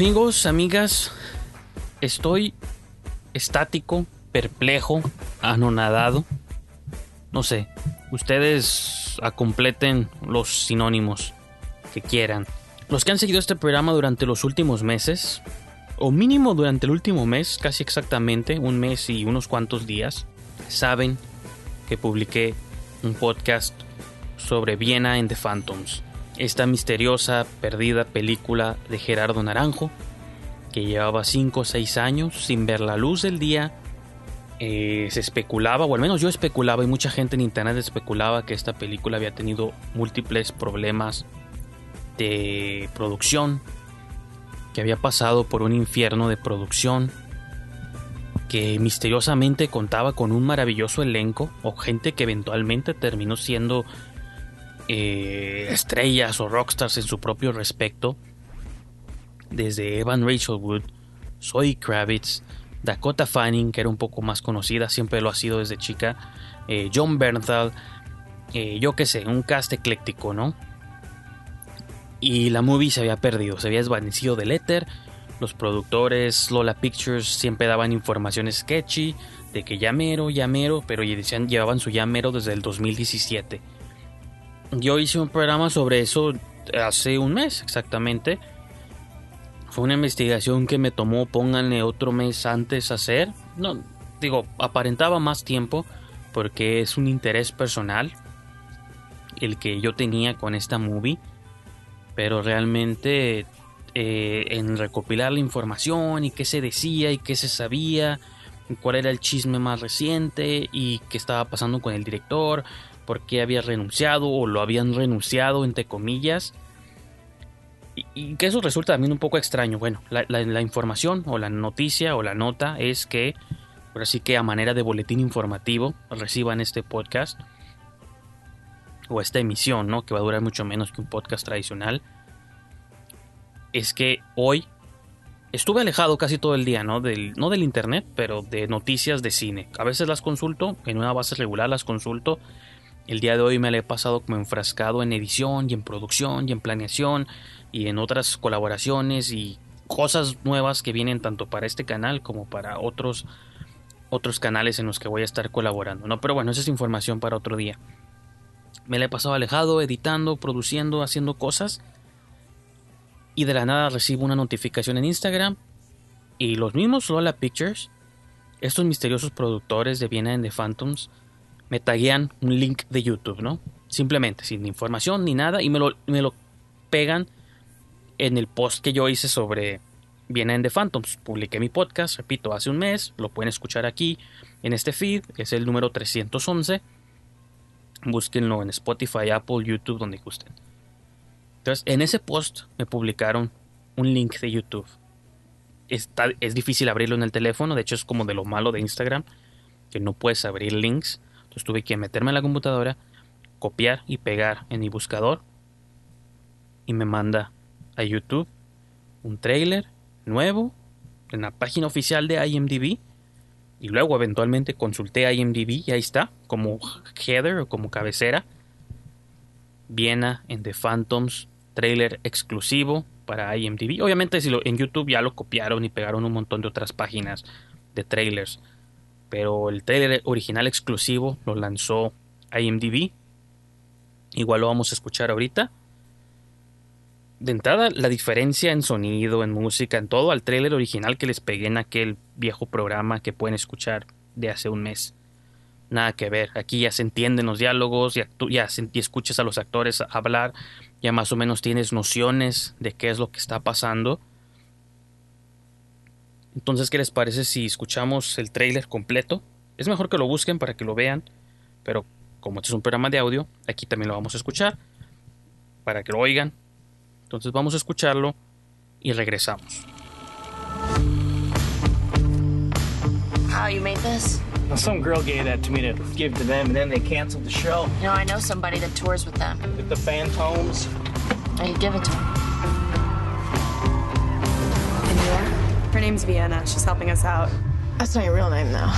Amigos, amigas, estoy estático, perplejo, anonadado. No sé, ustedes acompleten los sinónimos que quieran. Los que han seguido este programa durante los últimos meses, o mínimo durante el último mes, casi exactamente, un mes y unos cuantos días, saben que publiqué un podcast sobre Viena en The Phantoms, esta misteriosa, perdida película de Gerardo Naranjo, que llevaba 5 o 6 años sin ver la luz del día. Eh, se especulaba, o al menos yo especulaba, y mucha gente en internet especulaba que esta película había tenido múltiples problemas de producción, que había pasado por un infierno de producción, que misteriosamente contaba con un maravilloso elenco, o gente que eventualmente terminó siendo eh, estrellas o rockstars en su propio respecto, desde Evan Rachel Wood, Zoe Kravitz, Dakota Fanning, que era un poco más conocida, siempre lo ha sido desde chica, eh, John Bernthal, eh, yo qué sé, un cast ecléctico, ¿no? Y la movie se había perdido, se había desvanecido del éter. Los productores Lola Pictures siempre daban información sketchy de que llamero, llamero, pero decían, llevaban su llamero desde el 2017. Yo hice un programa sobre eso hace un mes exactamente. Fue una investigación que me tomó, pónganle otro mes antes hacer. No, digo, aparentaba más tiempo porque es un interés personal el que yo tenía con esta movie pero realmente eh, en recopilar la información y qué se decía y qué se sabía, cuál era el chisme más reciente y qué estaba pasando con el director, por qué había renunciado o lo habían renunciado entre comillas. Y, que eso resulta también un poco extraño. Bueno, la, información o la noticia o la nota es que, por así que a manera de boletín informativo, reciban este podcast o esta emisión, ¿no? Que va a durar mucho menos que un podcast tradicional. Es que hoy estuve alejado casi todo el día, ¿no? Del, no del internet, pero de noticias de cine. A veces las consulto, en una base regular las consulto. El día de hoy me la he pasado como enfrascado en edición y en producción y en planeación y en otras colaboraciones y cosas nuevas que vienen tanto para este canal como para otros otros canales en los que voy a estar colaborando, ¿no? Pero bueno, esa es información para otro día. Me la he pasado alejado, editando, produciendo, haciendo cosas. Y de la nada recibo una notificación en Instagram. Y los mismos Lola Pictures, estos misteriosos productores de Viena en The Phantoms, me taguean un link de YouTube, ¿no? Simplemente, sin información ni nada. Y me lo, me lo pegan en el post que yo hice sobre Viena en The Phantoms. Publiqué mi podcast, repito, hace un mes. Lo pueden escuchar aquí en este feed. Es el número 311 Búsquenlo en Spotify, Apple, YouTube, donde gusten. Entonces, en ese post me publicaron un link de YouTube. Está, es difícil abrirlo en el teléfono, de hecho es como de lo malo de Instagram, que no puedes abrir links. Entonces tuve que meterme en la computadora, copiar y pegar en mi buscador y me manda a YouTube un trailer nuevo en la página oficial de IMDb y luego eventualmente consulté IMDb y ahí está, como header o como cabecera. Viena en The Phantoms, trailer exclusivo para IMDb. Obviamente si lo, en YouTube ya lo copiaron y pegaron un montón de otras páginas de trailers. Pero el trailer original exclusivo lo lanzó IMDb. Igual lo vamos a escuchar ahorita de entrada, la diferencia en sonido, en música, en todo al trailer original que les pegué en aquel viejo programa que pueden escuchar de hace un mes. Nada que ver. Aquí ya se entienden los diálogos, ya, ya, ya escuchas a los actores hablar, ya más o menos tienes nociones de qué es lo que está pasando. Entonces, ¿qué les parece si escuchamos el trailer completo? Es mejor que lo busquen para que lo vean, pero como este es un programa de audio, aquí también lo vamos a escuchar para que lo oigan entonces vamos a escucharlo y regresamos. How you made this? Well, some girl gave that to me to give to them, and then they canceled the show. You know, I know somebody that tours with them. With the Phantoms. I could give it to him. And you are? Her name's Vienna. She's helping us out. That's not your real name, though.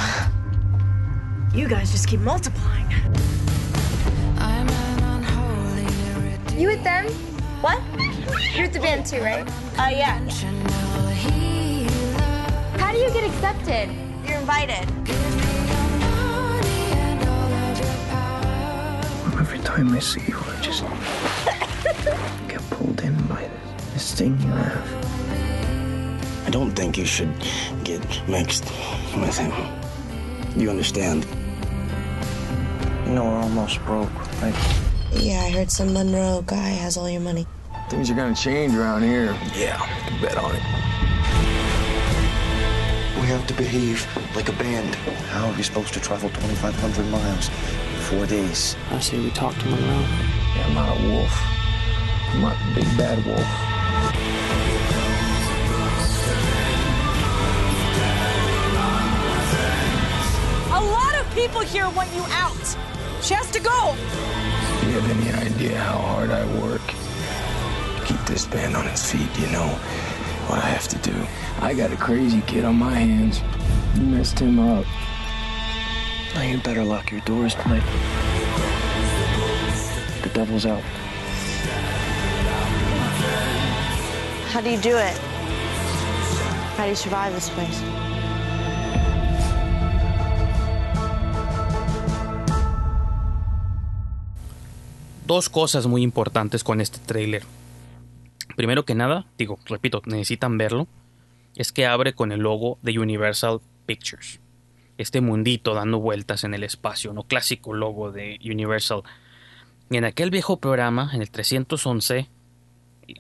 You guys just keep multiplying. You with them? What? You're with the band too, right? Uh, yeah. How do you get accepted? You're invited. Every time I see you, I just get pulled in by this, this thing you have. I don't think you should get mixed with him. You understand? You know, we're almost broke, right? Yeah, I heard some Monroe guy has all your money. Things are gonna change around here. Yeah, you can bet on it. We have to behave like a band. How are we supposed to travel 2,500 miles in four days? I say we talk to Monroe. Yeah, I'm not a wolf. I'm not a big bad wolf. People here want you out. She has to go. Do you have any idea how hard I work to keep this band on its feet? You know what I have to do. I got a crazy kid on my hands. You messed him up. Now you better lock your doors tonight. The devil's out. How do you do it? How do you survive this place? Dos cosas muy importantes con este tráiler. Primero que nada, digo, repito, necesitan verlo. Es que abre con el logo de Universal Pictures. Este mundito dando vueltas en el espacio, no clásico logo de Universal. Y en aquel viejo programa, en el 311,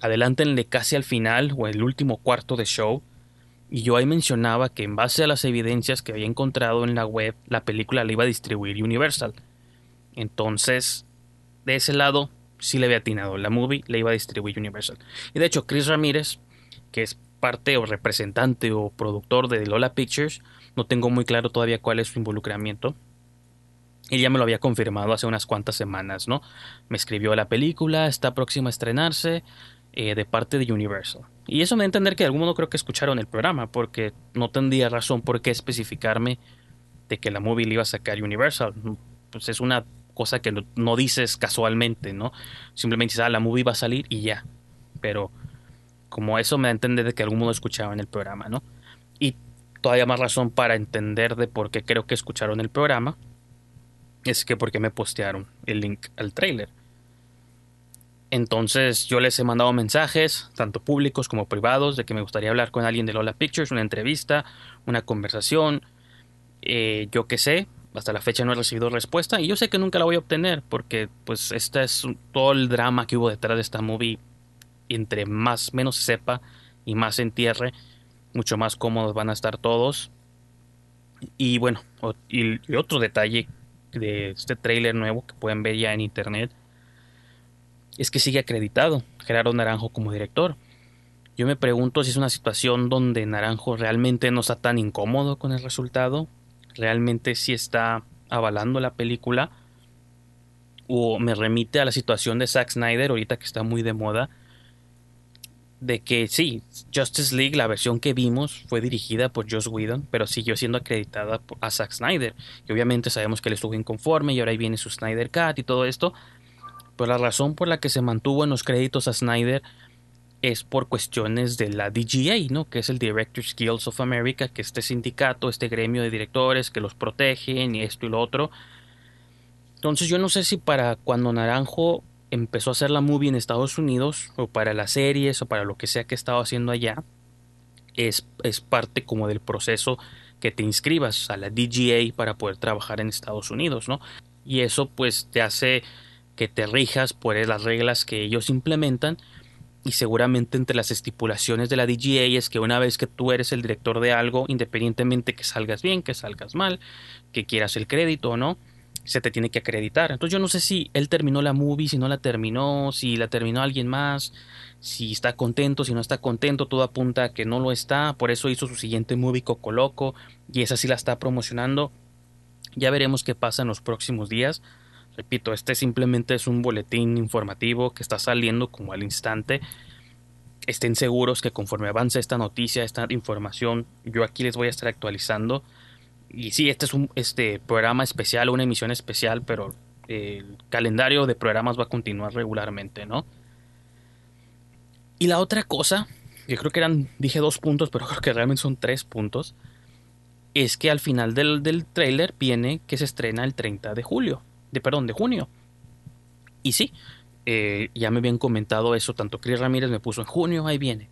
adelántenle casi al final o el último cuarto de show, y yo ahí mencionaba que en base a las evidencias que había encontrado en la web, la película la iba a distribuir Universal. Entonces, de ese lado, sí le había atinado. La movie la iba a distribuir Universal. Y de hecho, Chris Ramírez, que es parte o representante o productor de Lola Pictures, no tengo muy claro todavía cuál es su involucramiento. Él ya me lo había confirmado hace unas cuantas semanas, ¿no? Me escribió la película, está próxima a estrenarse eh, de parte de Universal. Y eso me da a entender que de algún modo creo que escucharon el programa, porque no tendría razón por qué especificarme de que la movie la iba a sacar Universal. Pues es una cosa que no, dices casualmente, ¿no? Simplemente dices, ah, la movie va a salir y ya. Pero como eso me da a entender de que algún modo escuchaban el programa, ¿no? Y todavía más razón para entender de por qué creo que escucharon el programa es que porque me postearon el link al trailer. Entonces yo les he mandado mensajes, tanto públicos como privados, de que me gustaría hablar con alguien de Lola Pictures, una entrevista, una conversación, eh, yo qué sé. Hasta la fecha no he recibido respuesta y yo sé que nunca la voy a obtener porque pues este es todo el drama que hubo detrás de esta movie. Entre más menos se sepa y más se entierre, mucho más cómodos van a estar todos. Y bueno, y, otro detalle de este trailer nuevo que pueden ver ya en internet es que sigue acreditado Gerardo Naranjo como director. Yo me pregunto si es una situación donde Naranjo realmente no está tan incómodo con el resultado, realmente sí está avalando la película, o me remite a la situación de Zack Snyder, ahorita que está muy de moda, de que sí, Justice League, la versión que vimos, fue dirigida por Joss Whedon, pero siguió siendo acreditada a Zack Snyder. Y obviamente sabemos que él estuvo inconforme y ahora ahí viene su Snyder Cut y todo esto. Pero la razón por la que se mantuvo en los créditos a Snyder es por cuestiones de la DGA, ¿no? Que es el Directors Guild of America, que este sindicato, este gremio de directores que los protegen y esto y lo otro. Entonces yo no sé si para cuando Naranjo empezó a hacer la movie en Estados Unidos, o para las series, o para lo que sea que estaba haciendo allá, es, es parte como del proceso que te inscribas a la DGA para poder trabajar en Estados Unidos, ¿no? Y eso pues te hace que te rijas por las reglas que ellos implementan y seguramente entre las estipulaciones de la DGA es que una vez que tú eres el director de algo, independientemente que salgas bien, que salgas mal, que quieras el crédito o no, se te tiene que acreditar. Entonces yo no sé si él terminó la movie, si no la terminó, si la terminó alguien más, si está contento, si no está contento, todo apunta a que no lo está, por eso hizo su siguiente movie Coco Loco y esa sí la está promocionando. Ya veremos qué pasa en los próximos días. Repito, este simplemente es un boletín informativo que está saliendo como al instante. Estén seguros que conforme avance esta noticia, esta información, yo aquí les voy a estar actualizando. Y sí, este es un este programa especial, una emisión especial, pero el calendario de programas va a continuar regularmente, ¿no? Y la otra cosa yo creo que eran, dije dos puntos, pero creo que realmente son tres puntos, es que al final del, del trailer viene que se estrena el 30 de julio, de perdón, de junio. Y sí, eh, ya me habían comentado eso, tanto Chris Ramírez me puso en junio, ahí viene.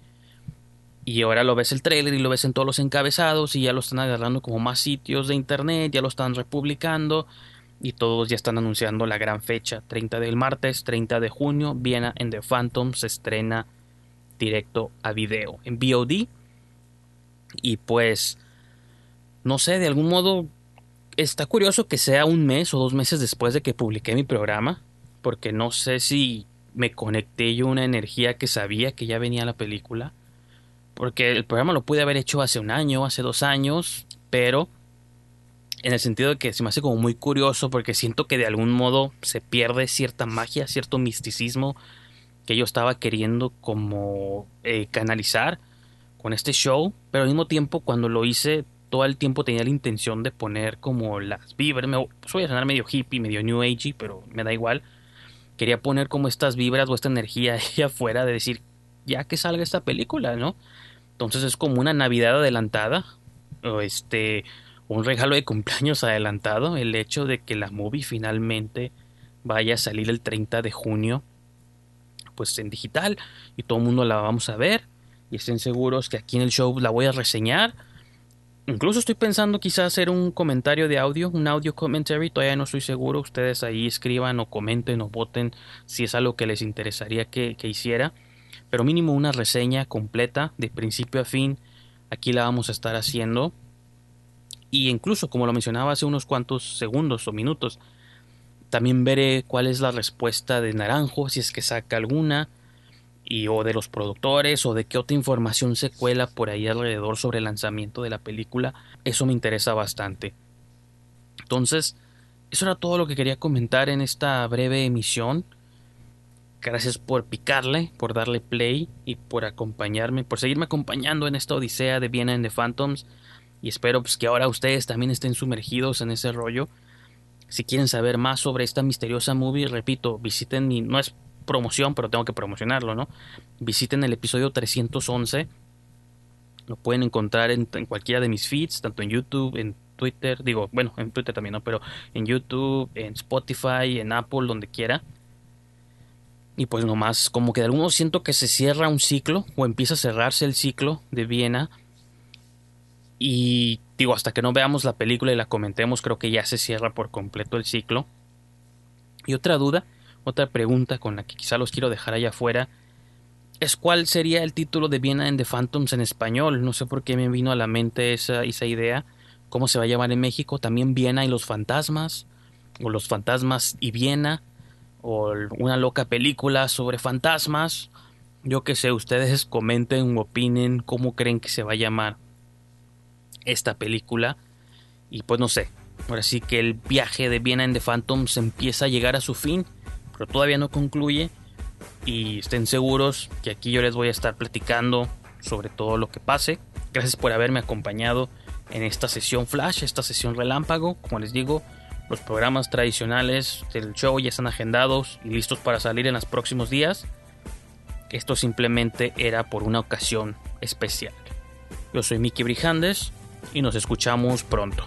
Y ahora lo ves el trailer y lo ves en todos los encabezados y ya lo están agarrando como más sitios de internet, ya lo están republicando y todos ya están anunciando la gran fecha, 30 del martes, 30 de junio, Viena en The Phantom se estrena directo a video en VOD. Y pues, no sé, de algún modo está curioso que sea un mes o dos meses después de que publiqué mi programa, porque no sé si me conecté yo una energía que sabía que ya venía la película, porque el programa lo pude haber hecho hace un año, hace dos años, pero en el sentido de que se me hace como muy curioso porque siento que de algún modo se pierde cierta magia, cierto misticismo que yo estaba queriendo como eh, canalizar con este show, pero al mismo tiempo cuando lo hice todo el tiempo tenía la intención de poner como las vibras, me voy a sonar medio hippie, medio new agey, pero me da igual. Quería poner como estas vibras o esta energía ahí afuera de decir, ya que salga esta película, ¿no? Entonces es como una Navidad adelantada, o este, un regalo de cumpleaños adelantado, el hecho de que la movie finalmente vaya a salir el 30 de junio, pues en digital, y todo el mundo la vamos a ver, y estén seguros que aquí en el show la voy a reseñar. Incluso estoy pensando quizás hacer un comentario de audio, un audio commentary, todavía no estoy seguro, ustedes ahí escriban o comenten o voten si es algo que les interesaría que, que hiciera, pero mínimo una reseña completa de principio a fin, aquí la vamos a estar haciendo. Y incluso, como lo mencionaba hace unos cuantos segundos o minutos, también veré cuál es la respuesta de Naranjo, si es que saca alguna, y o de los productores, o de qué otra información se cuela por ahí alrededor sobre el lanzamiento de la película. Eso me interesa bastante. Entonces, eso era todo lo que quería comentar en esta breve emisión. Gracias por picarle, por darle play y por acompañarme, por seguirme acompañando en esta odisea de Viena en The Phantoms y espero pues, que ahora ustedes también estén sumergidos en ese rollo. Si quieren saber más sobre esta misteriosa movie, repito, visiten mi, no es promoción, pero tengo que promocionarlo, ¿no? Visiten el episodio 311. Lo pueden encontrar en, cualquiera de mis feeds, tanto en YouTube, en Twitter, digo, bueno, en Twitter también, ¿no? Pero en YouTube, en Spotify, en Apple, donde quiera. Y pues nomás, como que de algún modo siento que se cierra un ciclo, o empieza a cerrarse el ciclo de Viena y digo, hasta que no veamos la película y la comentemos, creo que ya se cierra por completo el ciclo. Y otra duda, otra pregunta con la que quizá los quiero dejar allá afuera, es cuál sería el título de Viena en The Phantoms en español. No sé por qué me vino a la mente esa, esa idea. ¿Cómo se va a llamar en México? También Viena y los fantasmas. O los fantasmas y Viena. O una loca película sobre fantasmas. Yo que sé, ustedes comenten o opinen cómo creen que se va a llamar esta película. Y pues no sé, ahora sí que el viaje de Viena en The Phantoms empieza a llegar a su fin, pero todavía no concluye. Y estén seguros que aquí yo les voy a estar platicando sobre todo lo que pase. Gracias por haberme acompañado en esta sesión flash, esta sesión relámpago. Como les digo, los programas tradicionales del show ya están agendados y listos para salir en los próximos días. Esto simplemente era por una ocasión especial. Yo soy Mickey Brijandes y nos escuchamos pronto.